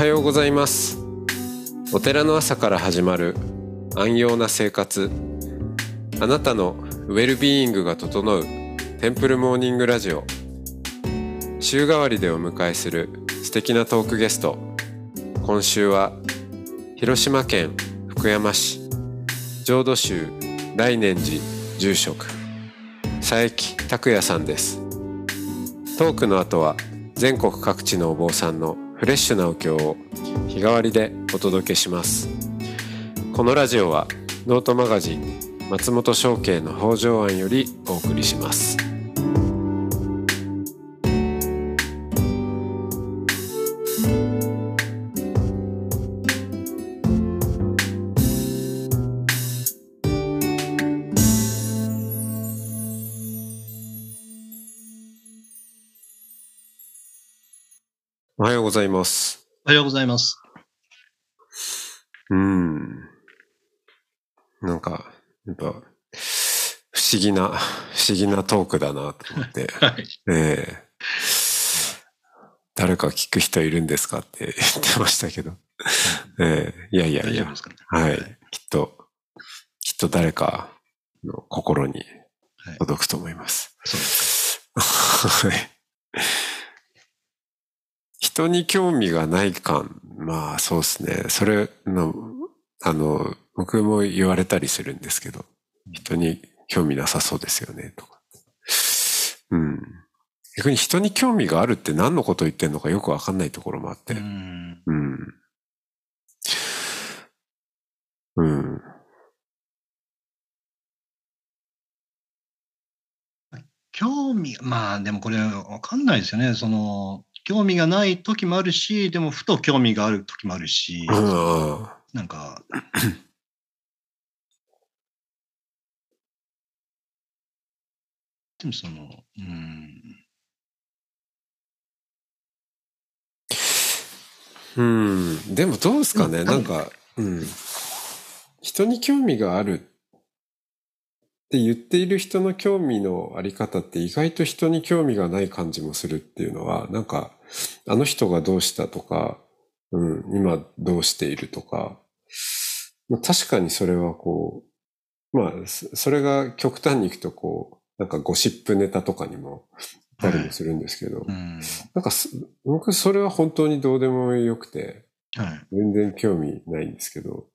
おはようございます。お寺の朝から始まる安養な生活。あなたのウェルビーイングが整うテンプルモーニングラジオ。週替わりでお迎えする素敵なトークゲスト。今週は広島県福山市。浄土宗大念寺住職。佐伯拓也さんです。トークの後は全国各地のお坊さんのフレッシュなお経を日替わりでお届けします。このラジオはノートマガジン松本商家の北条庵よりお送りします。ございますおはようございます。うんなんかやっぱ不思議な不思議なトークだなと思って はい。ええ誰か聞く人いるんですかって 言ってましたけど。ええいやいやいやね。はい。きっと、きっと誰かの心にはい。届くと思います。そうです はい人に興味がない感、まあそうですね。それの、あの、僕も言われたりするんですけど、人に興味なさそうですよね、とか。うん。逆に人に興味があるって何のことを言ってんのかよくわかんないところもあって。か。うん。うん。うん。興味、まあでもこれわかんないですよね。その、興味がない時もあるし、でもふと興味がある時もあるし、うん。なんか、でもその、うん。うん。でもどうですかね、うんなんか、うん。人に興味があるって言っている人の興味のあり方って意外と人に興味がない感じもするっていうのは、なんか、あの人がどうしたとか、うん、今どうしているとか、まあ、確かにそれはこう、まあ、そそれが極端にいくとこう、なんかゴシップネタとかにもたりもするんですけど、うん。なんかす、僕それは本当にどうでもよくて、はい。全然興味ないんですけど、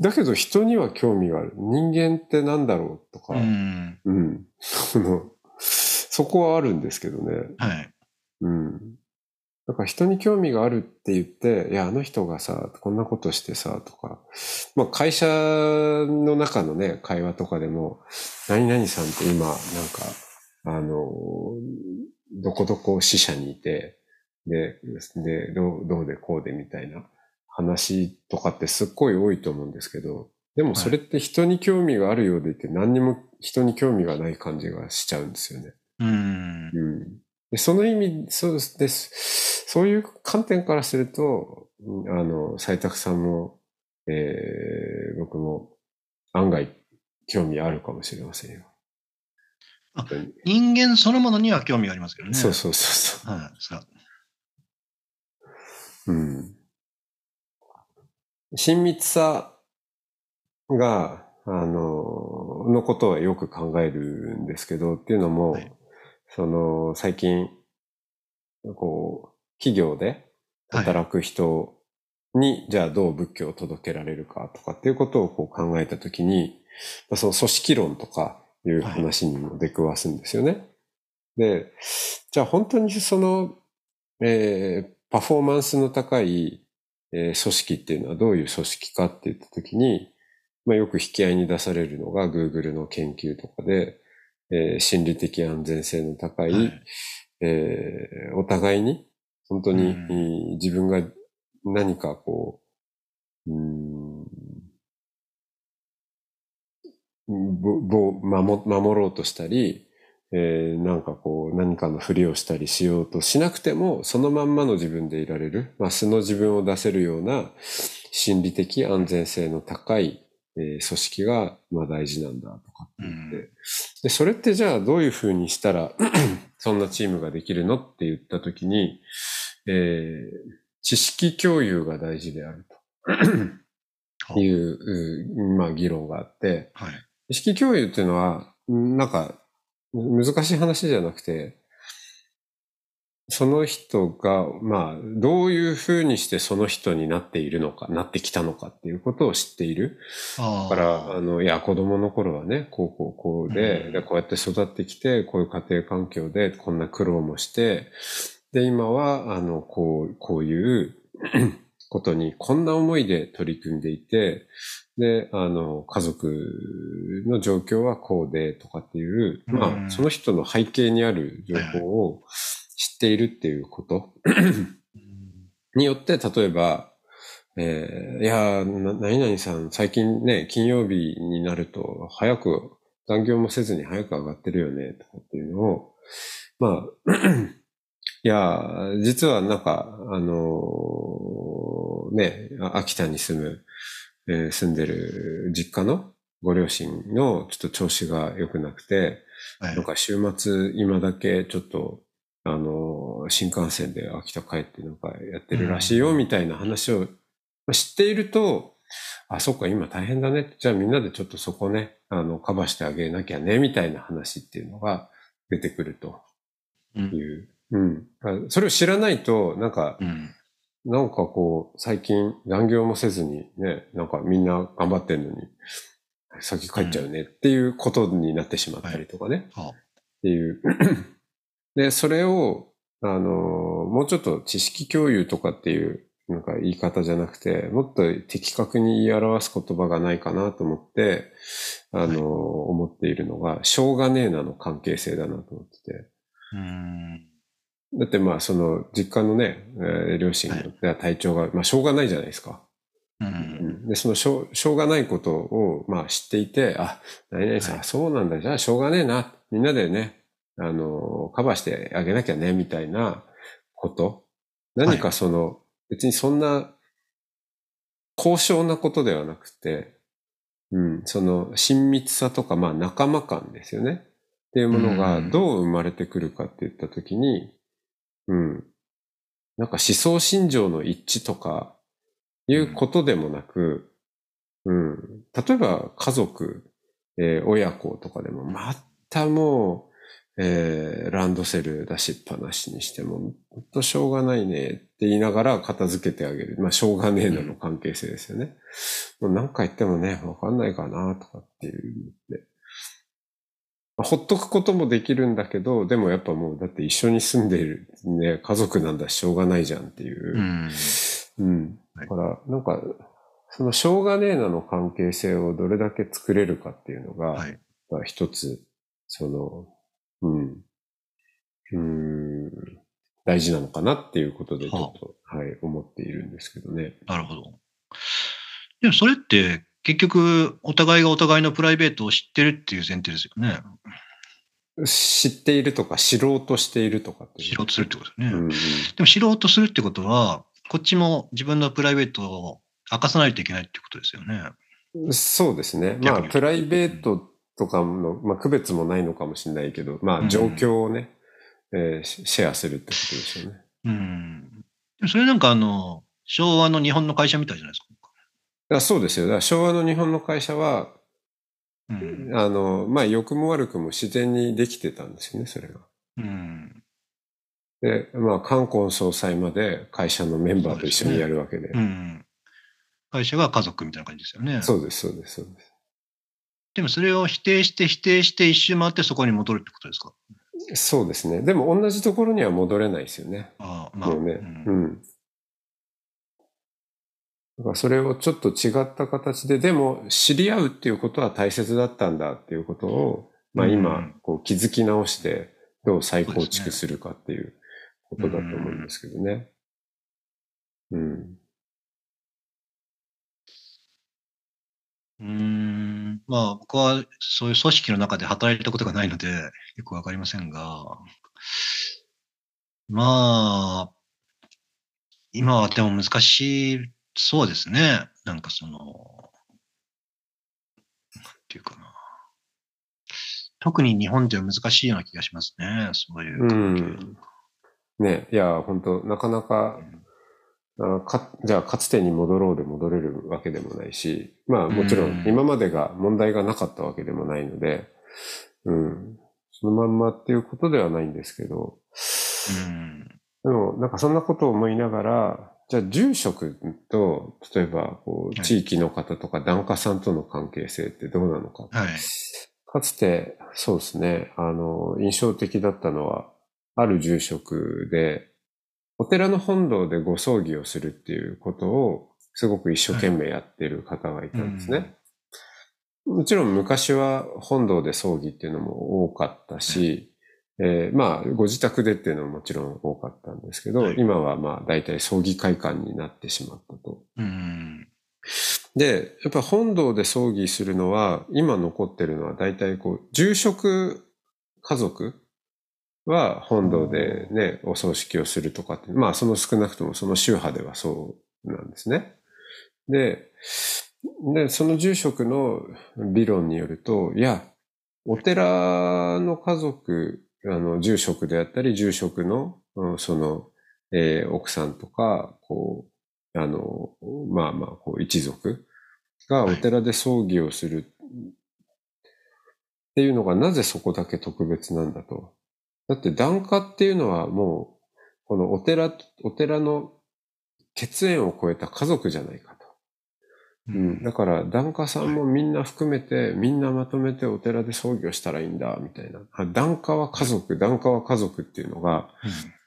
だけど人には興味がある。人間ってなんだろうとか、ううん。ん。その、そこはあるんですけどね。はい。うん。だから人に興味があるって言って、いや、あの人がさ、こんなことしてさ、とか、まあ会社の中のね、会話とかでも、何々さんって今、なんか、あの、どこどこ支社にいて、で、で、どう、どうでこうでみたいな話とかってすっごい多いと思うんですけど、でもそれって人に興味があるようでいて何にも人に興味がない感じがしちゃうんですよね。うん。うんでその意味、そうです。そういう観点からすると、うんあの、斉沢さんも、えー僕も案外興味あるかもしれませんよ。あ人間そのものには興味がありますけどね。そうそうそうそはい。うん。親密さが、あの、のことはよく考えるんですけど、っていうのも、はいその、最近、こう、企業ではい働く人に、じゃあどう仏教を届けられるかとかっていうことをこう考えたときに、まあその組織論とかいう話にも出くわすんですよね。で、じゃあ本当にその、えーパフォーマンスの高い、えー組織っていうのはどういう組織かって言ったときに、まあ、よく引き合いに出されるのが Google の研究とかで、えー心理的安全性の高い、はい。えーお互いに、本当に、うん。えー自分が何かこう、うーん、ぼぼ守守ろうとしたり、えーなんかこう何かのふりをしたりしようとしなくても、そのまんまの自分でいられる、まあ、素の自分を出せるような心理的安全性の高い、えー組織がまあ大事なんだとかって言って、うん。で、それってじゃあどういうふうにしたら そんなチームができるのって言ったときに、えー知識共有が大事であると。いう、うまあ議論があって、はい。知識共有っていうのは、んなんか、難しい話じゃなくて、その人が、まあ、どういうふうにしてその人になっているのか、なってきたのかっていうことを知っている。あだから、あの、いや、子供の頃はね、こうこうこうで、うんでこうやって育ってきて、こういう家庭環境で、こんな苦労もして、で、今は、あの、こう、こういう ことに、こんな思いで取り組んでいて、で、あの、家族の状況はこうで、とかっていう、まうん。あ、その人の背景にある情報を知っているっていうこと。によって、例えば、えーいや何々さん、最近ね、金曜日になると、早く、残業もせずに早く上がってるよね、とかっていうのを、まあ、いやー、実はなんか、あのーね、あ秋田に住む、えー住んでる実家のご両親のちょっと調子が良くなくて、はいなんか週末今だけちょっと、あの、新幹線で秋田帰ってなんかやってるらしいよみたいな話をまあ知っていると、あ、そっか、今大変だね。じゃあみんなでちょっとそこね、あの、カバーしてあげなきゃね、みたいな話っていうのが出てくるとうんいう。うん。あそれを知らないと、なんか、うん。なんかこう、最近残業もせずにね、なんかみんな頑張ってんのに、先帰っちゃうねっていうことになってしまったりとかね。はっていう。で、それを、あの、もうちょっと知識共有とかっていう、なんか言い方じゃなくて、もっと的確に言い表す言葉がないかなと思って、あの、はい思っているのが、しょうがねえなの関係性だなと思ってて。うん。だってまあ、その、実家のね、えー両親が体調が、まあ、しょうがないじゃないですか。うん。で、そのしょう、しょうがないことを、まあ知っていて、あ、何々さん、はいそうなんだ、じゃあしょうがねえな。みんなでね、あの、カバーしてあげなきゃね、みたいなこと。何かその、別にそんな、高尚なことではなくて、うん、その親密さとか、まあ仲間感ですよね。っていうものがうんどう生まれてくるかって言ったときに、うん、なんか思想心情の一致とかいうことでもなく、うん、例えば家族、えー親子とかでも、またもう、えーランドセル出しっぱなしにしても、ほんとしょうがないねって言いながら片付けてあげる。まあ、しょうがねえなの関係性ですよね。もう何回言ってもね、わかんないかなとかっていう。まあほっとくこともできるんだけど、でもやっぱもう、だって一緒に住んでいるね、家族なんだししょうがないじゃんっていう。うん。うん。はいだから、なんか、そのしょうがねえなの関係性をどれだけ作れるかっていうのが、はい。まあ一つ、その、うん、うーん、大事なのかなっていうことでちょっと、はい、思っているんですけどね。なるほど。でもそれって結局お互いがお互いのプライベートを知ってるっていう前提ですよね。知っているとか、知ろうとしているとか。知ろうとするってことですよね。うんうんでも知ろうとするってことは、こっちも自分のプライベートを明かさないといけないってことですよね。そうですね。まあ、プライベートとかの、まあ、区別もないのかもしれないけど、まあ、うん状況をね、えーシシェアするってことですよね。うん。それなんかあの、昭和の日本の会社みたいじゃないですか。あそうですよ。だから昭和の日本の会社は、うん。あの、まあ、良くも悪くも自然にできてたんですよね、それが。うん。で、まあ、冠婚葬祭まで会社のメンバーと一緒にやるわけで。うん。会社が家族みたいな感じですよね。そうです、そうです、そうです。でもそれを否定して否定して一周回ってそこに戻るってことですか？そうですね。でも同じところには戻れないですよね。ああ、まあ。もうね。うんうん。だからそれをちょっと違った形で、でも知り合うっていうことは大切だったんだっていうことを、まあう今ん、こう気づき直して、どう再構築するかっていうことだと思うんですけどね。うん。うーんまあ僕はそういう組織の中で働いたことがないのでよくわかりませんが、まあ、今はでも難しい、そうですね。なんかその、なんていうかな。特に日本では難しいような気がしますね。そういうう。ん。ね、いや、本当なかなか、あかじゃあかつてに戻ろうで戻れるわけでもないし、まあもちろん今までが問題がなかったわけでもないので、うん、そのまんまっていうことではないんですけど、うん。でもなんかそんなことを思いながら、じゃあ住職と、例えばこうはい地域の方とか檀家さんとの関係性ってどうなのか。はい。かつて、そうですね、あの、印象的だったのは、ある住職で、お寺の本堂でご葬儀をするっていうことを、すごく一生懸命やってる方がいたんですね。もちろん昔は本堂で葬儀っていうのも多かったし、えーまあ、ご自宅でっていうのももちろん多かったんですけど、はい今はまあ、大体葬儀会館になってしまったと。うん。で、やっぱ本堂で葬儀するのは、今残ってるのは大体こう、住職家族は本堂でね、お葬式をするとかって、まあその少なくともその宗派ではそうなんですね。で、で、その住職の理論によると、いや、お寺の家族、あの、住職であったり、住職の、うんその、えー奥さんとか、こう、あの、まあまあ、こう、一族がお寺で葬儀をするっていうのが、なぜそこだけ特別なんだと。だって、檀家っていうのはもう、このお寺、お寺の血縁を超えた家族じゃないかと。うん、だから、檀家さんもみんな含めて、みんなまとめてお寺で葬儀をしたらいいんだ、みたいな。あ檀家は家族、檀家は家族っていうのが、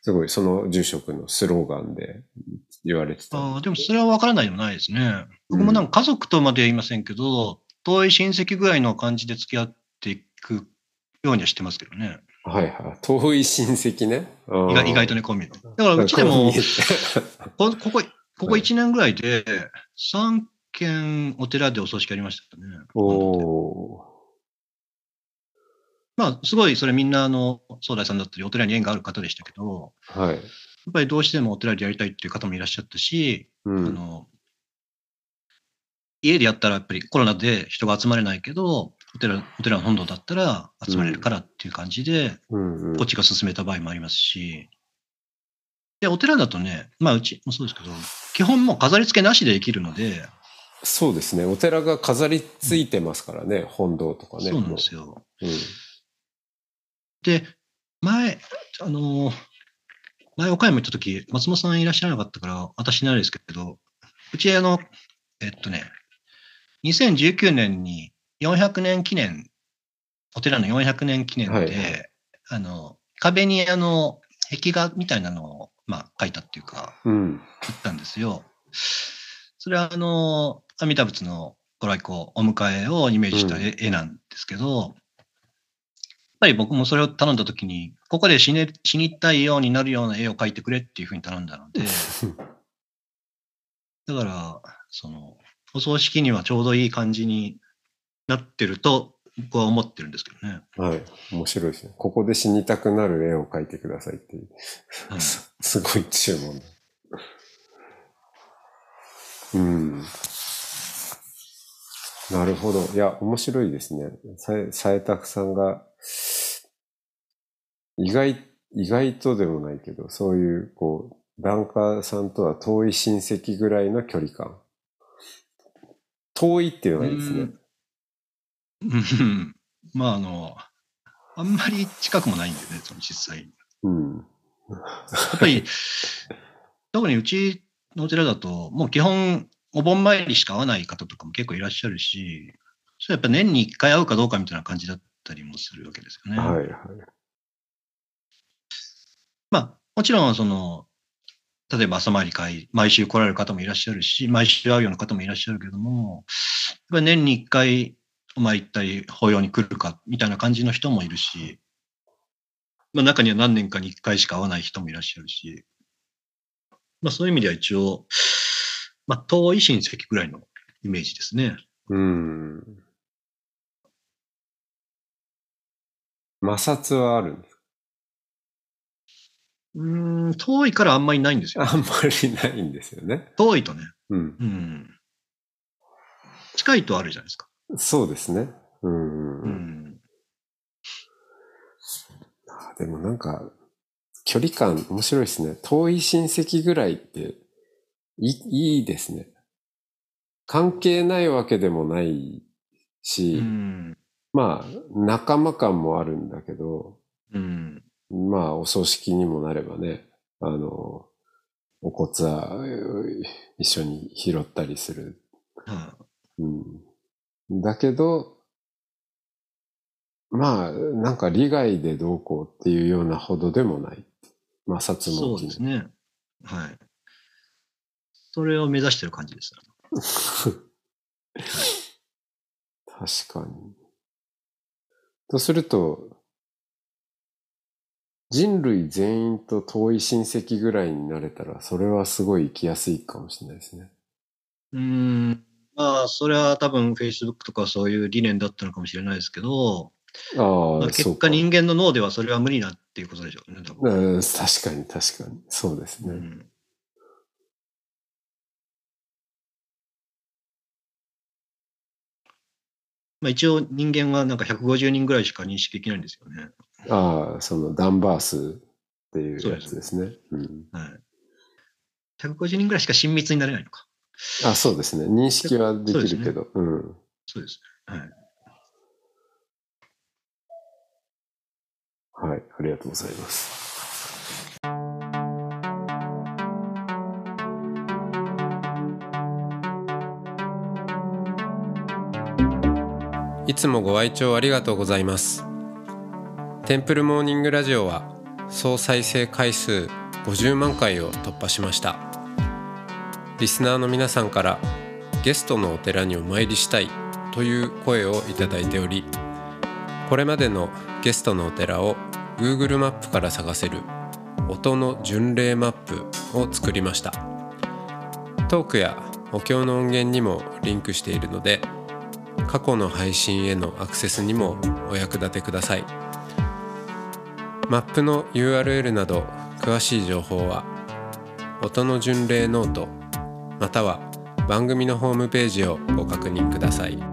すごいその住職のスローガンで言われてた。ああ、でもそれは分からないでもないですね。僕もなんか家族とまでは言いませんけど、遠い親戚ぐらいの感じで付き合っていくようにはしてますけどね。はいはい。遠い親戚ね。意外意外とね。ね、コンビの。だからうちでも、ここここ、ここ1年ぐらいで3軒お寺でお葬式ありましたね。うおーまあ、すごいそれみんなあの、総大さんだったりお寺に縁がある方でしたけど、はい。やっぱりどうしてもお寺でやりたいっていう方もいらっしゃったし、うん。あの、家でやったらやっぱりコロナで人が集まれないけど、お寺、お寺の本堂だったら集まれるからっていう感じで、うんうんこっちが進めた場合もありますし、で、お寺だとね、まあうちもそうですけど、基本もう飾り付けなしでできるので、そうですね。お寺が飾りついてますからね。本堂とかね。そうなんですよ。もう。うん。で、前、あのー前岡山行った時、松本さんいらっしゃらなかったから、私になるですけど、うちあの、えっとね、2019年に400年記念、お寺の400年記念で、はいはいあの、壁にあの、壁画みたいなのを、まあ、描いたっていうか、うん。行ったんですよ。それはあの、阿弥陀仏のご来光、お迎えをイメージした絵,、絵なんですけど、やっぱり僕もそれを頼んだときに、ここで死ね死にたいようになるような絵を描いてくれっていうふうに頼んだので、だから、その、お葬式にはちょうどいい感じになってると、僕は思ってるんですけどね。はい。面白いですね。ここで死にたくなる絵を描いてくださいっていう。うんすすごい注文だ。うん。なるほど。いや、面白いですね。さえ、たくさんが、意外、意外とでもないけど、そういう、こう、檀家さんとは遠い親戚ぐらいの距離感。遠いっていうのがいいですね。うんまあ、あの、あんまり近くもないんでね、その実際。うん。やっぱり、特にうちのお寺だと、もう基本、お盆参りしか会わない方とかも結構いらっしゃるし、それやっぱ年に一回会うかどうかみたいな感じだったりもするわけですよね。はいはい。まあ、もちろん、その、例えば朝参り会、毎週来られる方もいらっしゃるし、毎週会うような方もいらっしゃるけども、やっぱり年に一回お参り行ったり、法要に来るか、みたいな感じの人もいるし、まあ中には何年かに一回しか会わない人もいらっしゃるし、まあそういう意味では一応、まあ遠い親戚ぐらいのイメージですね。うん。摩擦はあるんですうーん、遠いからあんまりないんですよ。かあんまりないんですよね。遠いとね。うん。うん。近いとあるじゃないですか。そうですね。うん。ううん、でもなんか、距離感面白いですね。遠い親戚ぐらいって、いいいですね。関係ないわけでもないし、うん。まあ、仲間感もあるんだけど、うん。まあ、お葬式にもなればね、あの、お骨はう一緒に拾ったりする。はうん。だけど、まあ、なんか利害でどうこうっていうようなほどでもない。まあ、薩いそうですね。はい。それを目指してる感じです。確かに。とすると、人類全員と遠い親戚ぐらいになれたら、それはすごい生きやすいかもしれないですね。うーん。まあ、それは多分 Facebook とかそういう理念だったのかもしれないですけど、ああ、まあ、結果。人間の脳ではそれは無理なっていうことでしょうね、多分。うん確かに確かに。そうですね。うんまあ、一応人間はなんか150人ぐらいしか認識できないんですよね。ああ、そのダンバースっていうやそうですつですね。うん、はい。150人ぐらいしか親密になれないのか。あそうですね。認識はできるけど。うん。そうです。はい。はい。ありがとうございます。いつもご愛聴ありがとうございます。テンプルモーニングラジオは総再生回数50万回を突破しました。リスナーの皆さんからゲストのお寺にお参りしたいという声をいただいており、これまでのゲストのお寺を Google マップから探せる音の巡礼マップを作りましたトークやお経の音源にもリンクしているので過去の配信へのアクセスにもお役立てくださいマップの URL など詳しい情報は音の巡礼ノートまたは番組のホームページをご確認ください。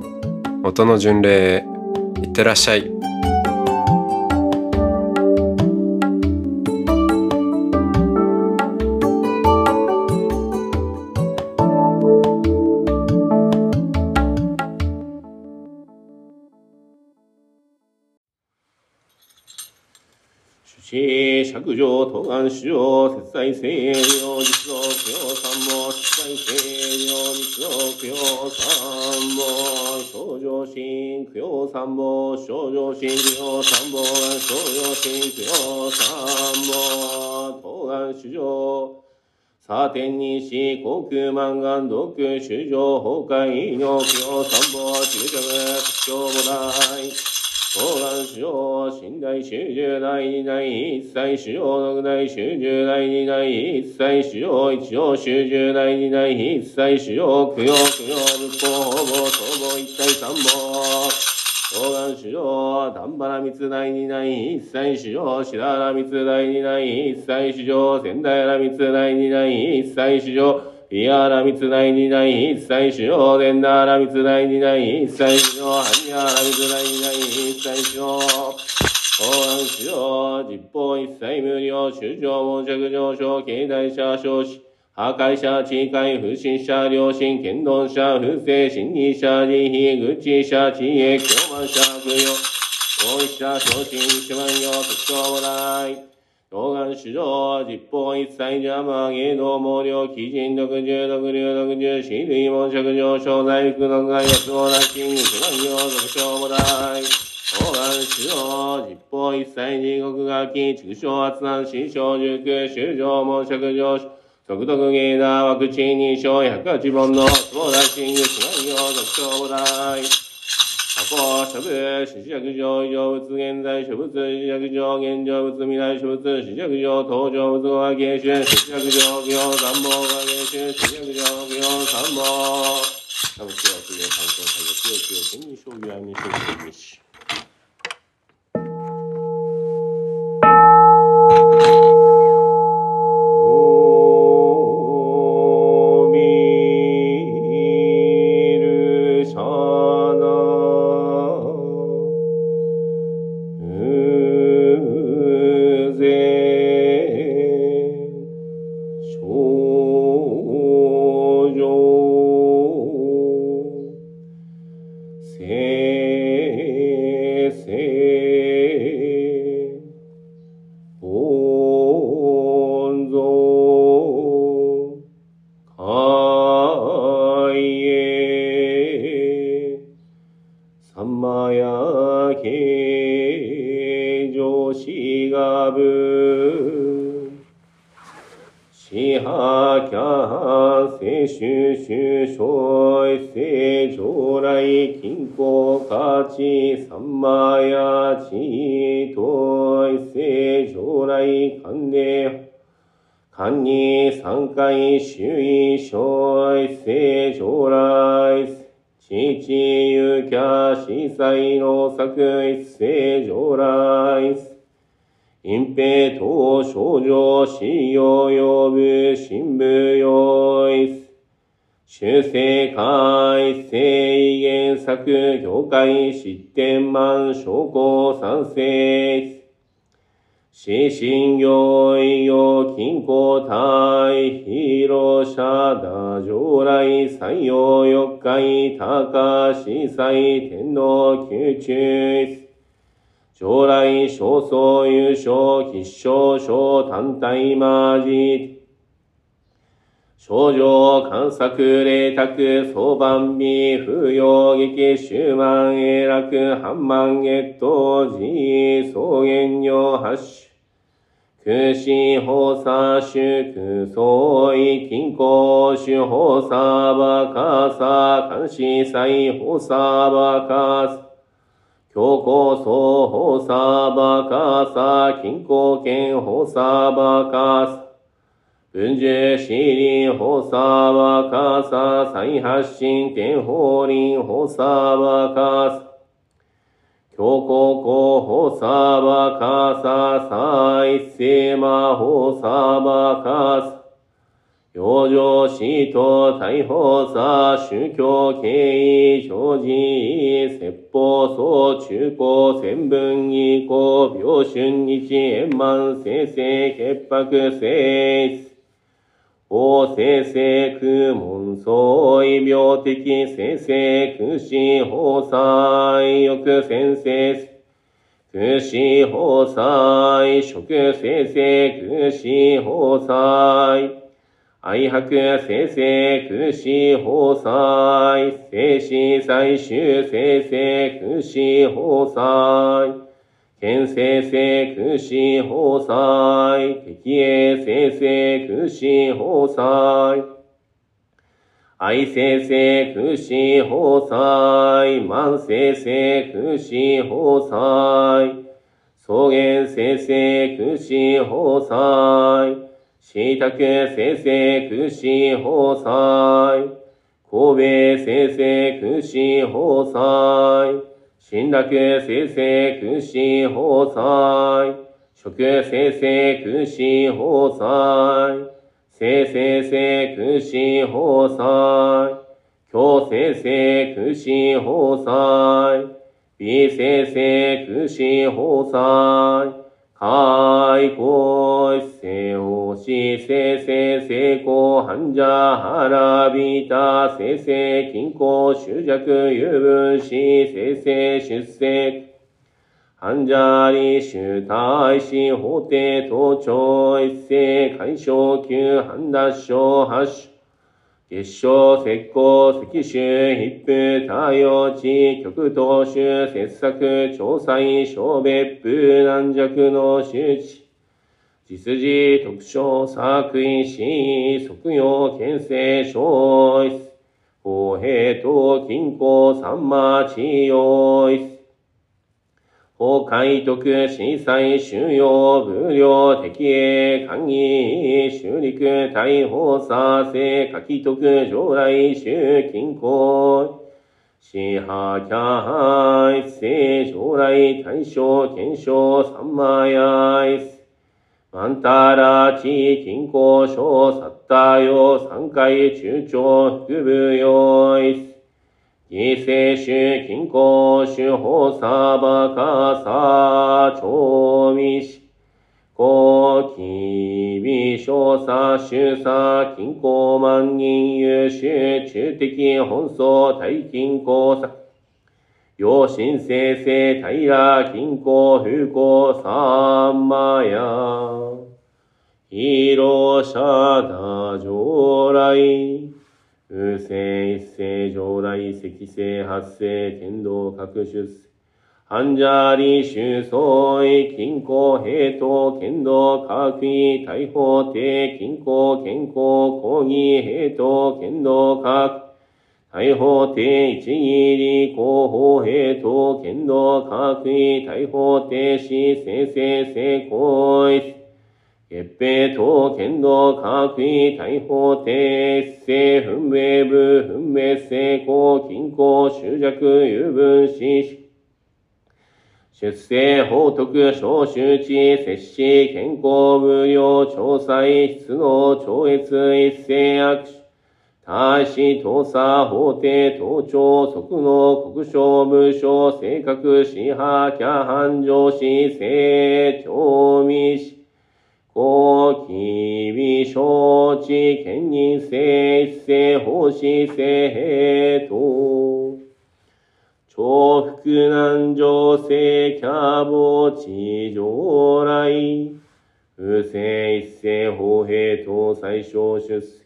音の巡礼へいってらっしゃい。釈上当願主上節在聖領実道教三も節在聖領実道教三も少女心教三も少女心教三も少女心教三も当願主上サーテンにし、航空満願、毒、主上、崩壊、尿教、三宝、中着、特徴母大。東願主上、寝台主十大二大一切主上六大主十大二大一切主上一上主十大二大一切主上供養供養仏法法母総母一体三宝。東願主上、丹原密大二大一切主上白原密大二大一切主上仙台原密大二大一切主要上ピアラ密大二大一切主要伝ダラ密大二大一切主要ハニアラ密大二大一切主要法案主要実法一切無料。主上門着上昇経済者少子破壊者、地界、不審者、良心、剣道者、不正、心理者、慈悲、愚痴者、知恵、狂慢者、悪用、大一者、昇進、一万行、特徴もない。動願主上、実法一切邪魔、芸能毛量、基人、独十、独流、独十、死類、門着上昇、大福、独外、安王、大金、一万行、特徴もない。動願主上、実法一切地獄楽器、畜生、圧難、死小、塾、修上、門着上昇、独特芸なワクチン認証108本の相談シング志願用特徴大。加工、諸部、試着上、異常物、現在諸物、試着上、現状仏、未来諸物、試着上、登場仏は芸春、試着上、行三宝が芸春、試着上、行三宝。多分今日はすげえ参考されて、強く天に将棋はにしにし。三回周囲小一世将来。父ゆきゃ司祭の作一世将来隠蔽等少女使用呼ぶ新聞用一修正会制原作業界失点満証拠賛成指針行単体マジ少女観作霊卓相番美不要劇終満永楽半万月当時草原用発種空死放射主空相違金庫主放射バカサ監視祭放射バカサ強行層放射バカサ金庫圏放射バカサ文殊シリ放射バカサ再発進天法輪放射バカサ強行候補サバカササイセマホサバカサ養生死と逮捕さ宗教経緯常時説法総中高千分以降病春日円満生成潔白性質法生成空門相異病的生成空死法祭欲先生空死法祭食生成空死法祭愛白生成空死法祭生死最終生成空死法祭県生成空死法祭敵営生成空死法祭愛生成空死法祭万生成空死法祭草原生成空死法祭椎茸生成空死法祭神戸生成空死法祭新楽生成空死法祭食生成空死法祭生生成空死法祭強生成空死法祭美生成空死法はいこいせおしせせせこはんじゃはらびたせせきんこしゅじゃくゆぶしせせしゅせはんじゃりしゅたいしほてとちょいせかいしょうきゅうはんだしょうはしゅ結晶、石膏、石州、ヒップ、太陽地、極東州、切削、調査、小別府、軟弱の周知、実事特徴作為し、即用県政小一、公平と均衡三馬治療一、法海徳震災収容無料敵営官議修陸大法査生書き徳上来宗均衡支派キャ一世上来大正検証三馬やい。すマンタラチ金庫省サッタヨ三回中長副部用イス犠牲種金庫種法サバカサ長未し高機微小差主差金庫万人優秀中的本草大金庫差陽神生成平金庫風光三馬や広社だ上来風世一世上来積世発生天道各出世。半者理修相違金庫平等剣道各位大法定金庫健康講義平等剣道各大法定一義理広報平等剣道各位大法定死生成成功一月平等剣道各位大法定生分明部分明成功均衡執着有分子出生法徳小周知摂氏健康無料調査質の超越一斉握手。大使当査法廷盗聴即の国省無償正確支派キャ繁盛し正調味し公機微承知兼任性一斉法師性等重複難情性キャボ地上来。不正一斉法兵等最小出世。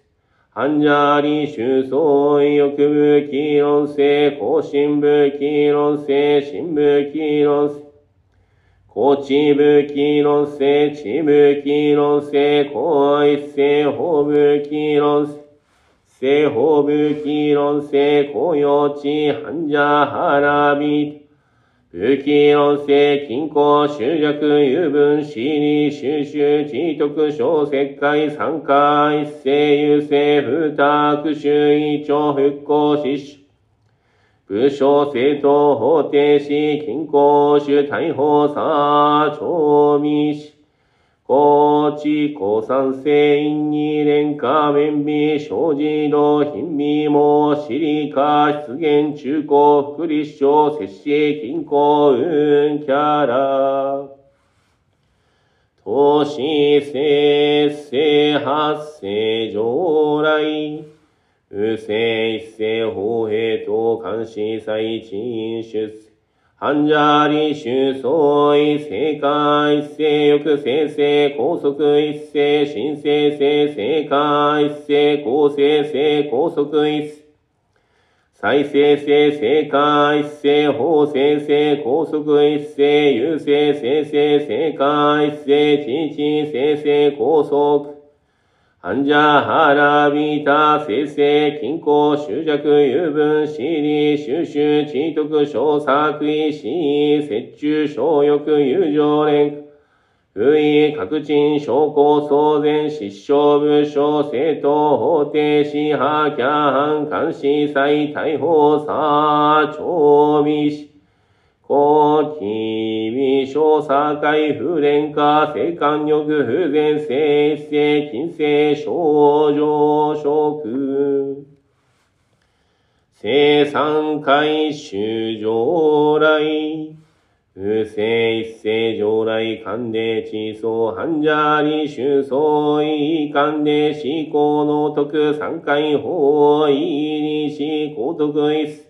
半者理修相違欲部議論性更新部議論性新部議論性こちぶきのせ、ちぶきのせ、こいせほぶきのせ、せほぶきのせ、こよちはんじゃはらび、ぶきのせ、きんこうしゅうじゃくゆぶんしにしゅうしゅうちとくしょうせっかいさんかいせゆせふたくしゅういちょうふっこうしし。ゅう、武将政党法定し均衡主大法差長未し高知高山性因に連下面美生じの品味もシリカ出現中高福利省摂氏均衡運キャラ。投資生成発生上来。不正一世法兵等監視再陳出世。半者理修相違正解一世欲生成高速一世新生成正解一世公正性高速一世再生性正解一世法生成高速一世優勢生成正解一世知知生成高速半者腹びた生成均衡執着有分私利収集知徳小作為死折衷小欲友情連不意確鎮証拠騒然失笑部署政党法定支派キャン監視再逮捕さ長美し高機微小差会不連化性感欲不全性一世金星症状食生産回収上来不正一世上来勘で地層半者理修相違勘で思考の徳三回法意理思高徳一世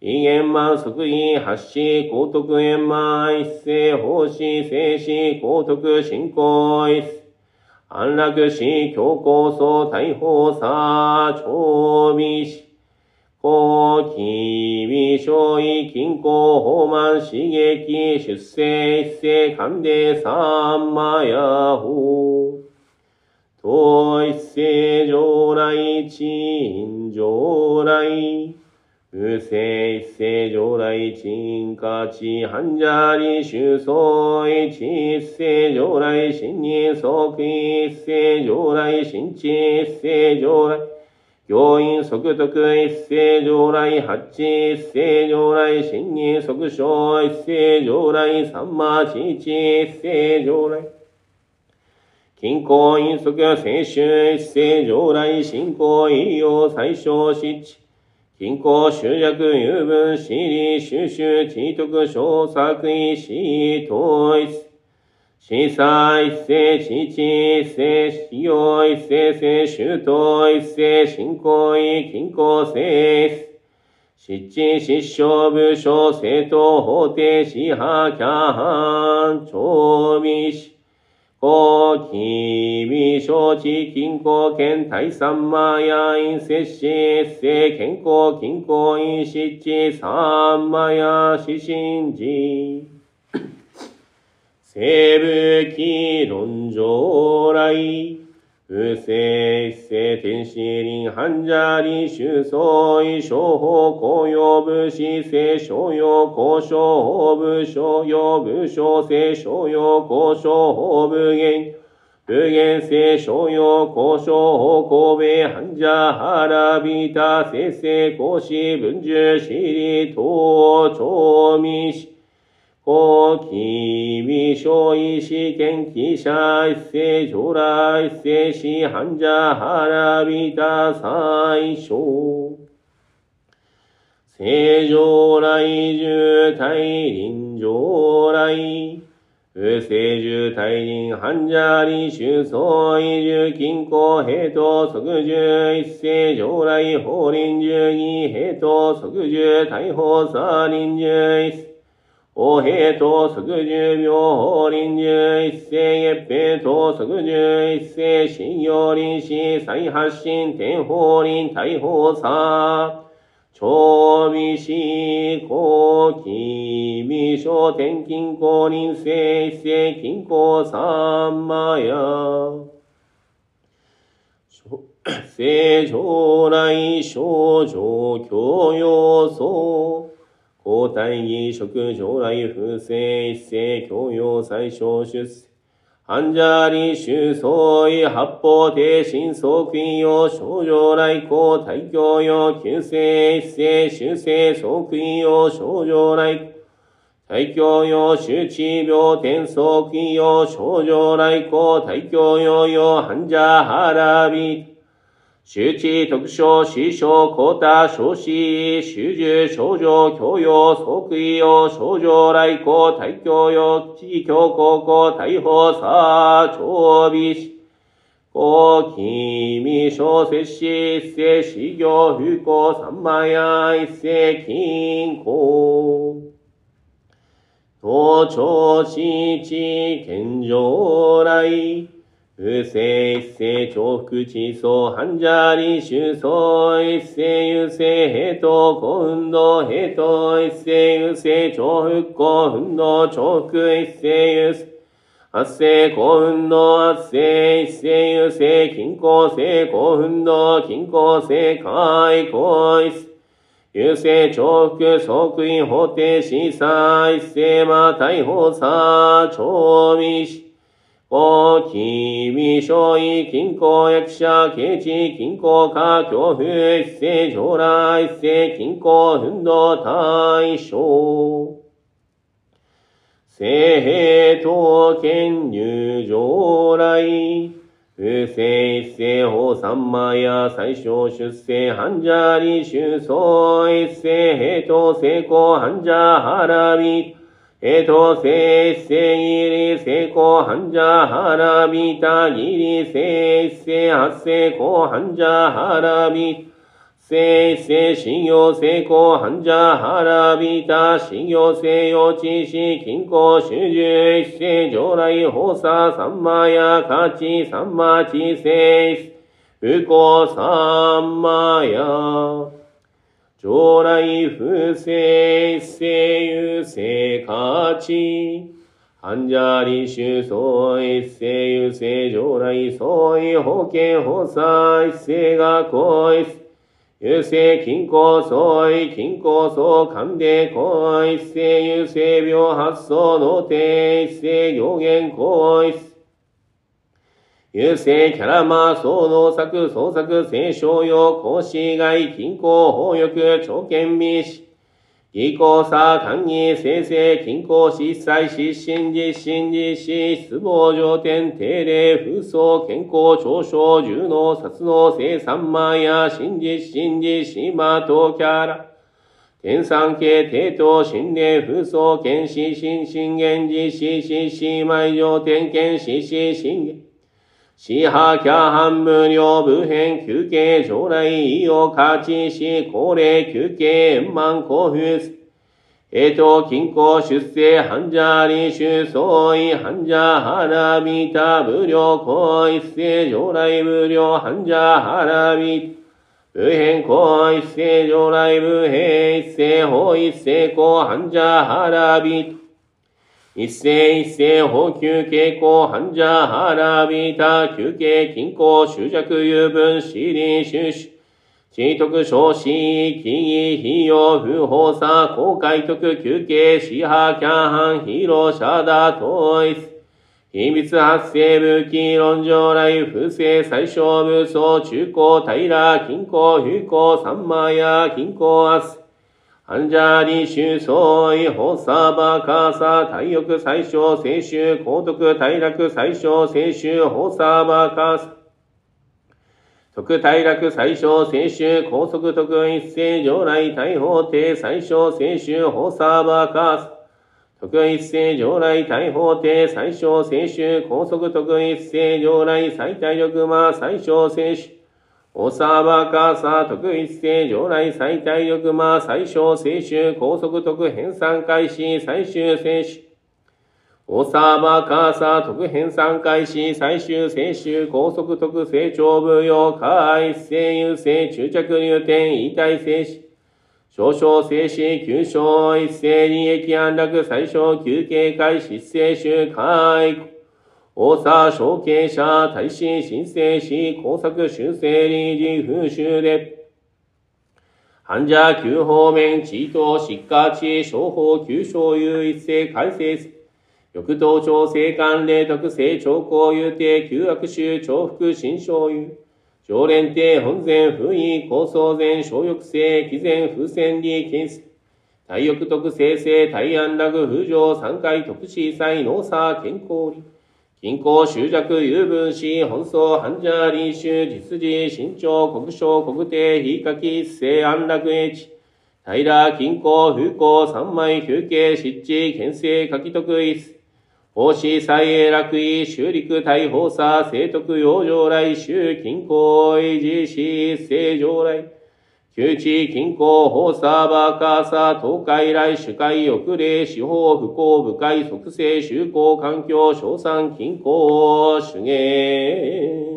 異言満即位発し高徳円満一世法師静止高徳信仰一世。安楽死強行層大法差長美し高気微小位均衡放満刺激出生一世勘で三魔ヤホ統一世上来鎮上来。無性一世上来鎮下地半者理修相一一世上来新に即一世上来新地一世上来教員即徳一世上来八一世上来新に即小一世上来三魔地一一世上来近行因即聖衆一世上来信仰医療最小失地近行集約有分私利収集知徳小作為死統一司祭一世父一世使用一世聖周到一世信仰医近行聖失地失笑部署政党法廷支派キャハン長美氏高気微小地均衡圏第三万や陰摂氏一世健康均衡陰失地三万やししんじ。せぶきろんじょうらい不正一世天使輪半者理修相違商法公用武士聖商用交渉部商用武将聖商用交渉法武言武言聖商用交渉法神戸半者腹びた聖聖公子文殊私利等長未死高気微小医師見記者一世上来一世死患者腹びた最小正常来重大臨上来不正重大臨患者理修相異重均衡平等即重一世上来法臨重義平等即重大法差臨重一世おへと即十秒臨十一世一平と即十一世信用臨死再発進天法臨大法差長美死後期微小天金公臨世一世金公三魔や。正常来症状教養層。交代儀職将来風正一世教養最小出世。患者理修相違八方定心即位用症状来公大教用旧世一世修正即位用症状来。大教用周知病天即位用症状来公大教用用患者腹び周知特徴、師匠、高太、少子、修従、症状、教養、即位用、症状、来校、大教用、地教高校、大法、差、長美師、高気味小摂氏、一世、修行、不幸、三万や、一世、金庫。東朝地地、健常来、不正一世重複地層患者理修層一世優勢平等幸運動平等一世優勢重複幸運動重複一世優勢発生幸運動発生一世優勢均衡性幸運動均衡性開口一世優勢重複即位法定審査一世ま逮捕差長美お、きび、しょい、きんこ、やくしゃ、けち、きんこ、か、きょうふ、いっせ、じょうら、いっせ、きんこ、ふんど、たいしょう。せ、へ、と、けん、にゅ、じょうらい。うせ、いっせ、ほ、さんまや、さいしょう、しゅっせ、はんじゃり、しゅ、そう、いっせ、へ、と、せ、こ、はんじゃ、はらび。えとせいせいりせこはんじゃはらびたぎりせいせはせこはんじゃはらびせいせいしよせこはんじゃはらびたしよせよちし金庫主従一世上来法さ三魔やかち三魔ちせい。不幸三魔や。将来不正生有生価値。患者理修相一世有生将来相違保険補佐一世が行一優勢均衡相違均衡相関で行為一世優勢病発想の定一世行言行一優勢キャラマー総能作創作聖商用講師外均衡法欲長見民主義行差、官議、生成、均衡、失災、失神実、神実施、失望、上天、定例、風葬、健康、長所、重能、殺能、生産万や、真実、真実、島、東キャラ、天産系、帝都、心霊、風葬、剣士、心神源実施、死死、埋上天、剣死死、心源。死破キャハン無料部編休憩将来意を勝ちし高齢休憩円満交付えと、均衡出世、患者臨終、相違、患者腹びた、無料、行一世、将来無料、患者腹び。た、部変行一世、将来部変一世、法一世、行患者腹び。た、一世一世補給傾向患者腹びた休憩均衡執着有分死理収集地徳少子記義費用不法さ公開徳休憩死破キャンハンヒーローシャダ統一秘密発生武器論上来不正最小武装中高平均衡有効三万や均衡明日アンジャーリシュ相違法サーバーカーサー体欲最小青春高徳大楽最小青春法サーバーカーサ特大楽最小青春高速特一斉上来大法廷最小青春法サーバーカーサ特一斉上来大法廷最小青春高速特一斉上来最大力魔最小青春おさばかさ特一斉上来最大力魔最小青春高速特編纂開始最終選手。おさばかさ特編纂開始最終選手高速特成長部用下一斉優勢注着入点異体静止。少々静止急所一斉利益安楽最小休憩会失勢集会。大佐承継者、大使、申請し、工作修正理事、風習で、患者急方面、地等、疾患地、商法、急所有一性改正す。欲頭調整関連特性兆候有定、旧悪臭、重複、新所有。常連定、本前、封意、構想前、小欲性、毅然、風船利、検出。体欲特性性、体安楽、風上、三回特殊祭、農作、健康理。均衡、執着、有分子、本草、患者、臨終、実時、身長、国章、国定、非書き、生安楽英知。平、均衡、風光、三枚、休憩、湿地、県政、書き得意。奉仕、再営、楽意、修陸、大法差、聖徳、養生来、修、均衡、維持、死、正常来。旧地、均衡、法差、バーカーサ、東海来、主会、遅れ、司法、不幸、部会、即性、修行、環境、賞賛、均衡、主言。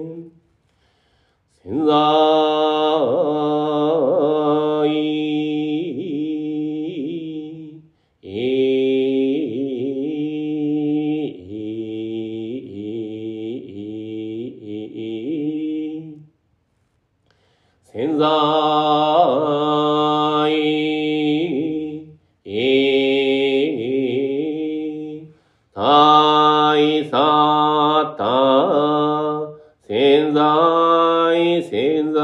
潜在、潜在、潜在、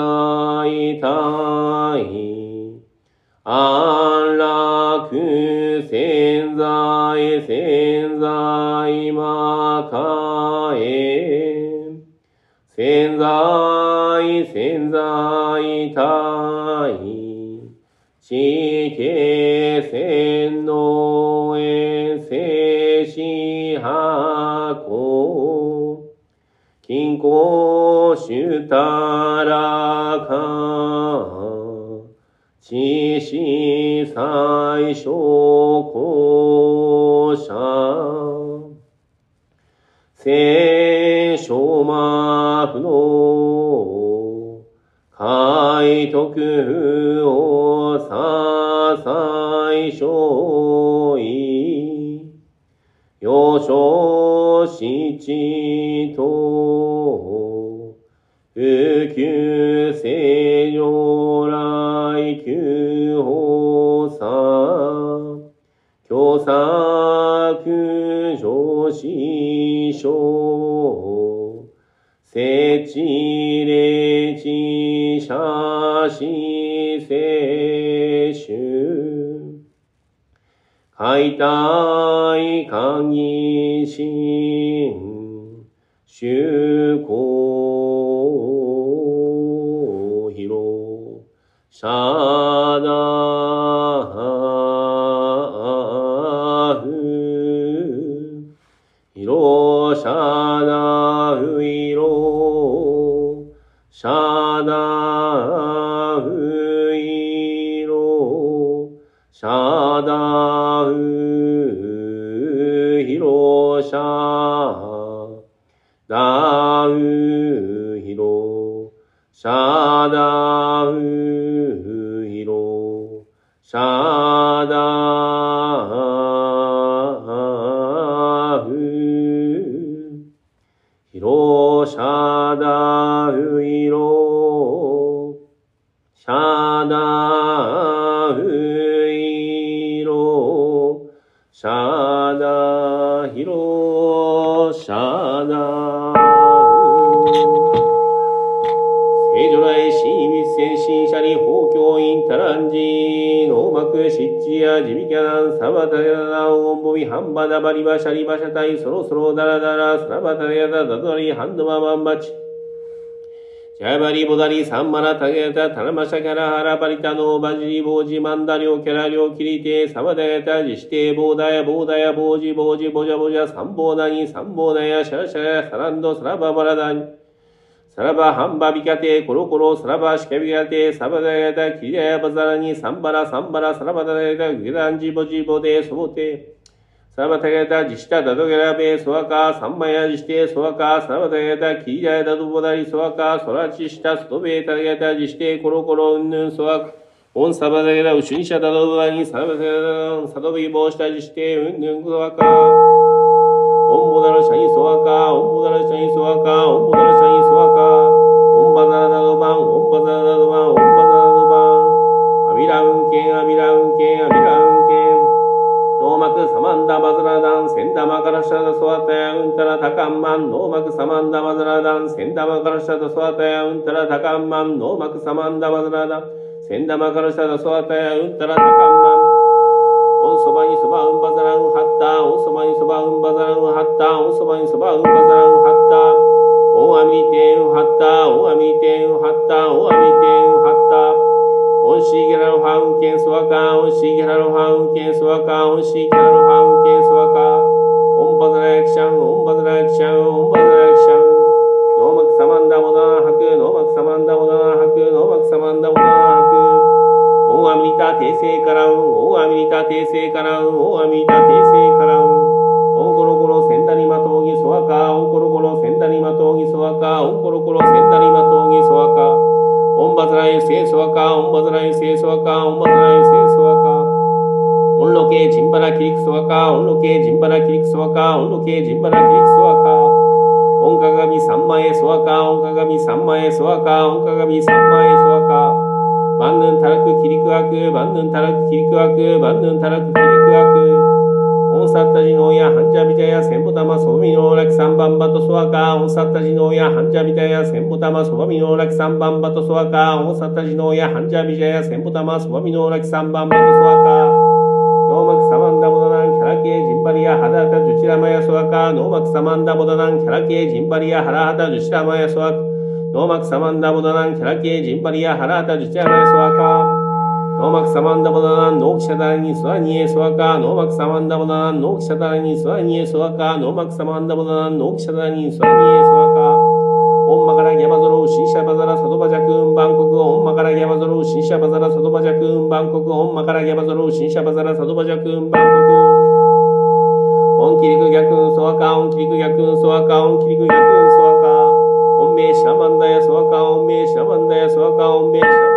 大、安楽、潜在、潜在、魔界、潜在、潜在、大、地形線の縁静止箱。均衡主たらか。知識最小校舎。聖書魔不能。海徳をさ相違。幼少七と、普及正如来九法さ、教作上師匠、聖地霊地写真聖集、解体鍵心、修行広シママンバチジャバリボダリサンマラタゲタタラマシャキャラハラバリタノバジリボジマンダリョキャラリョキリテサバダヤタジシテボーダヤボーダヤボジボジボジャボジャサンボーダニサンボーダヤシャラシャラサランドサラババラダニサラバハンバビカテコロコロサラバシカビカテサバダヤタキリヤバザラニサンバラサンバラサラバダヤタギランジボジボデソボテサラバタヤタジシタダドゲラベソワカサンマヤジシテソワカサラバタヤタキリヤダドボダリソワカソラチシタストベタヤタジシテコロコロウンヌンソワカオンサバダヤタウシュニシャダドボダリサラバタヤタサドビボシタジシテウンヌンソワカオンボダラシャイソワカ、オンボダラシャイソワカ、オンボダラシャイソワカ、オンバザラダドバン、オンバザラダドバン、オンバザラダドバン、アビラウンケン、アビラウンケン、アビラウンケン、ノーマクサマンダバザラダン、センダマカラシャダソワタヤウンタラタカンマン、ノーマクサマンダバザラダン、センダマカラシャダソワタヤウンタラタカンマン、ノーマクサマンダバザラダン、センダマカラシャダソワタヤウンタラタカンマン、オンそばにそばうんばざらんはった。オンソバニソバウンバザラウンハッタ。オンソバニソバウンバザラウンハッタ。オンアミテンハッタ。オンアミテンハッタ。オンアミテンハッタ。オンシーゲラのハウンケンソワカ。オンシーゲラのハウンケンソワカ。オンシーゲラのハウンケンソワカ。オンバザラヤクシャン。オンバザラヤクシャン。オンバザラヤクシャン。ノーマクサマンダボダーハク。ノーマクサマンダボダーハク。ノーマクサマンダボダーハク。オンアミリタ訂正からうん、オンアミリタ訂正からうん、オンアミリタ訂正からうん。オンコロコロセンダリマトウギソワカ、オンコロコロセンダリマトウギソワカ、オンコロコロセンダリマトウギソワカ。オンバズライセイソワカ、オンバズライセイソワカ、オンバズライセイソワカ。オンロケジンバラキリクソワカ、オンロケジンバラキサッタジノーヤハンジャビタヤセンボタマソミノーラキサンバンバトソワカ。オンサッタジノーヤハンジャビタヤセンボタマソミノーラキサンバンバトソワカ。オンサッタジノーヤハンジャビタヤセンボタマソミノーラキサンバンバトソワカ。ノーマクサマンダボダナンキャラケージンバリアハダタジュチラマヤソワカ。ノーマクサマンダボダナンキャラケージンバリアハラハタジュチラマヤソワカ。ノーマクサマンダボダナンキャラケージンバリアハラタジュチラマヤソワカ。ノーマクサマンダボダナンノーキシャダラニスワニエソワカ。ノーマクサマンダボダナンノーキシャダラニスワニエソワカ。ノーマクサマンダボダナンノーキシャダラニスワニエソワカ。オンマカラギャバゾロウシンシャバザラサドバジャクンバンコクオンマカラギャバゾロウシンシャバザラサドバジャクンバンコクオンマカラギャバゾロウシンシャバザラサドバジャクンバンコクオンキリク逆ソワカオンキリク逆ソワカオンキリク逆ソワカオンメイシャマンダヤソワカオンメイシャマンダヤソワカオンメイシャマンダヤ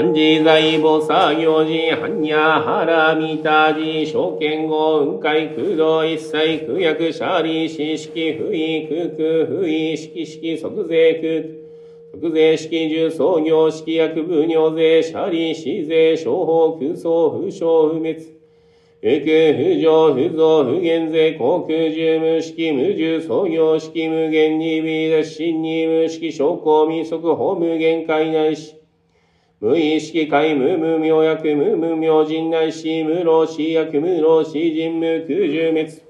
漢字財母作業時、般若原見た字、証券後、雲海空洞一切、空薬シ利、四式、不意、空空、不意、式式、即税空、即税式、重創業式、薬部尿税、シャリ、死税、商法、空想、風商、不滅。不空、不上、不増、不減税、航空、重無式、無重、創業式、無限に、微脱、真に、無式、証拠、民則、法無限界内し、無意識界無無明薬無無明人内死無老死薬無老死人無空十滅。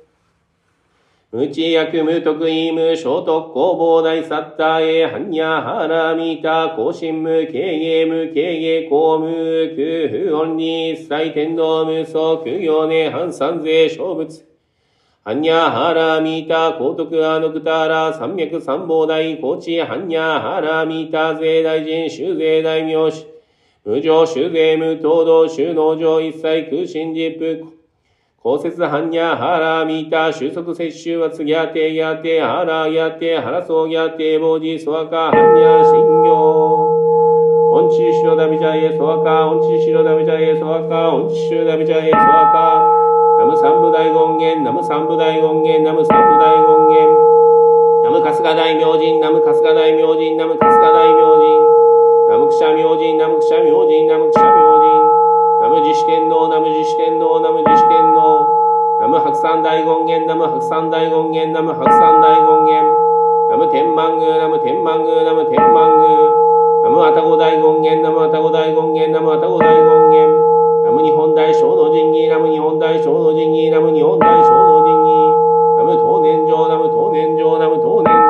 無知薬無徳意無小特攻防大サッターエハンヤハラミタ更新無経営無経営公無空不音に一切天道無双苦行ね反三税小物。ハンニャハラミータ、高徳アノクタラ、三脈三宝大、高知ハンニャハラミータ、税大臣、修税大名士、無常修税無東道収納上一切空心実布。公設般若腹見た収束摂取は次やてやて腹やて腹そうやて傍事そわか般若心行。音痴白ダビジャエソワカ、音痴白ダビジャエソワカ、音痴白ダビジャエソワカ。ナム三部大権現、ナム三部大権現、ナム三部大権現。ナム春日大明神、ナム春日大明神、ナム春日大明神。ナムクシャ明神、ナムクシャ明神、ナムクシャ明神、ナム自主天皇、ナム自主天皇、ナム自主天皇、ナム白山大権現、ナム白山大権現、ナム白山大権現、ナム天満宮、ナム天満宮、ナム天満宮、ナムアタゴ大権現、ナムアタゴ大権現、ナムアタゴ大権現、ナム日本大小の神儀、ナム日本大小の神儀、ナム日本大小の神儀、ナム東年上、ナム東年上、ナム東年上、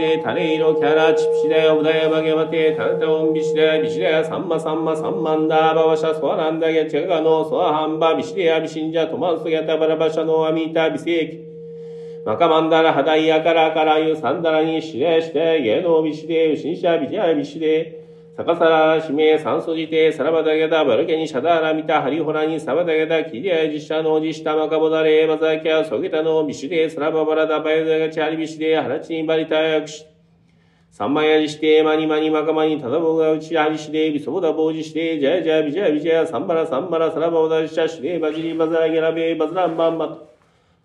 ボーバギャバテ、タレイロ、キャラ、チプシダヤ、オダヤバギャバテ、タルタオン、ビシダヤ、ビシダヤ、サンマ、サンマ、サンマンダー、バワシャ、ソアランダゲ、チャガノ、ソアハンバ、ビシデヤ、ビシンジャ、トマスギャタ、バラバシャノ、アミタ、ビセイキ。マカマンダラハダイヤカラカラユサンダラニシレシテゲダバルケニシラミタハリホラニサバダゲダキリアジシャノビシデウシンシャビジャビシデサカサラ、シメ、サンソジテ、サラバダゲダ、バルケニ、シャダーラ、ミタ、ハリホラニ、サバダゲダ、キリアジシャノジシタ、マカボダレ、バザーキャ、ソゲタノ、ビシュデ、サラババラダ、バヨダガチハリビシデ、ハラチニバリタヤクシ、サンマヤリシテ、マニマニマカマニ、タダボウガウチアリシデ、ビソボダボウジシデ、ジャヤジャ、ビジャビジャ、サンバラ、サンバラ、サラバダシャシデ、バジリバザギラベ、バズランバンバト、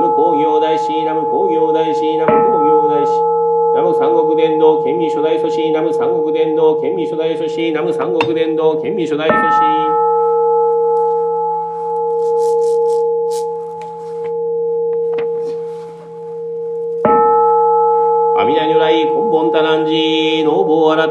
ム工業大師、ナム工業大師、ナム工業大師。ナム三国伝道、県民初代祖師、ナム三国伝道、県民初代祖師、ナム三国伝道、県民初代祖師。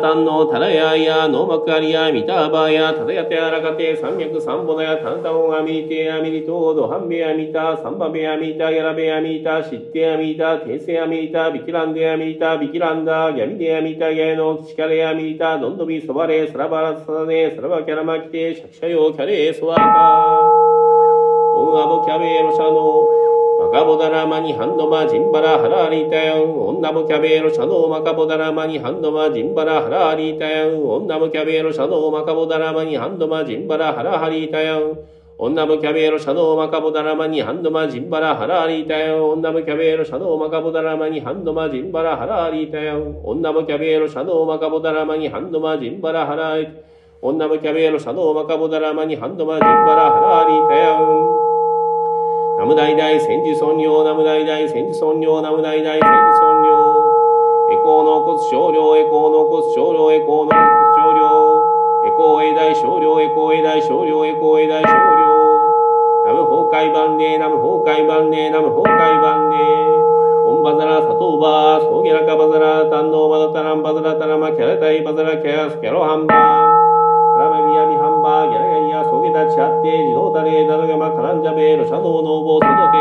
ボーアラタンのタラヤや、ノーマクアリア、ミターバーや、タダヤテアラカテ、三脈三ボナや、タンタオンアミーテアミリトード、ハンベアミタ、サンバベアミータ、ギャラベアミータ、シッテアミータ、テセアミータ、ビキランデアミータ、ビキランダ、ギャミデアミータ、ギャノ、キチカレアミータ、ドンドビソバレ、サラバラサダネ、サラバキャラマキテ、シャキシャヨ、キャレーソワーカー。オンアボキャベロシャノ、マカボダラマニハンドマジンバラハラリタヤン、女もキャベロシャノーマカボダラマニハンドマジンバラハラリタヤン、女もキャベロシャノーマカボダラマニハンドマジンバラハラハリタヤン、女もキャベロシャノーマカボダラマニハンドマジンバラハラリタヤン、女もキャベロシャノーマカボダラマニハンドマジンバラハラリタヤン、女もキャベロシャノーマカボダラマニハンドマジンバラハラリタヤン、女もキャベロシャノーマカボダラマニハンドマジンバラハラリタヤン、ナムダイダイ千手尊尿、ナムダイダイ千手尊尿、ナムダイダイ千手尊尿。エコーの骨少量、エコーの骨少量、エコーの骨少量。エコーエ大少量エコーエ大少量エコーエ大少量ナム崩壊万礼ナム崩壊万礼ナム崩壊万礼オンバザラサトーバーソーゲラカバザラタンノーバダタランバザラタラマキャラタイバザラキャスキャロハンバーラメミヤミハンバーギャラガリアソゲタチハッテ自動タレダノガマカランジャベロシャノーノーボーソドテ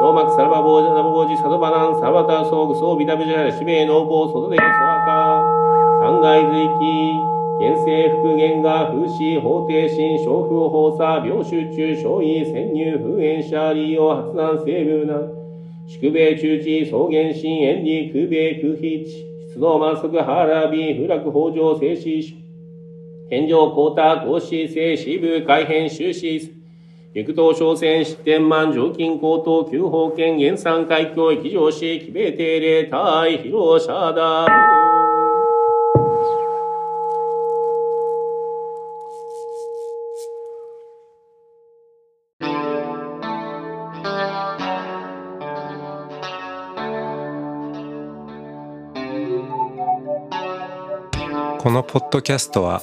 ノーマクサラバボージャナボージサドバナンサラバタソーグソービタビジャラシベノーボーソドデソアカ三階随記現世復元が風刺法定心小風法差病集中小位潜入封炎者利用発難成分な。宿米中地草原心炎利空米空飛地出動満足原美不落北条静止天上高太合子静止部改変終止陸東商船失点満常勤高等旧法権原産海峡域上市奇米定例対広社だこのポッドキャストは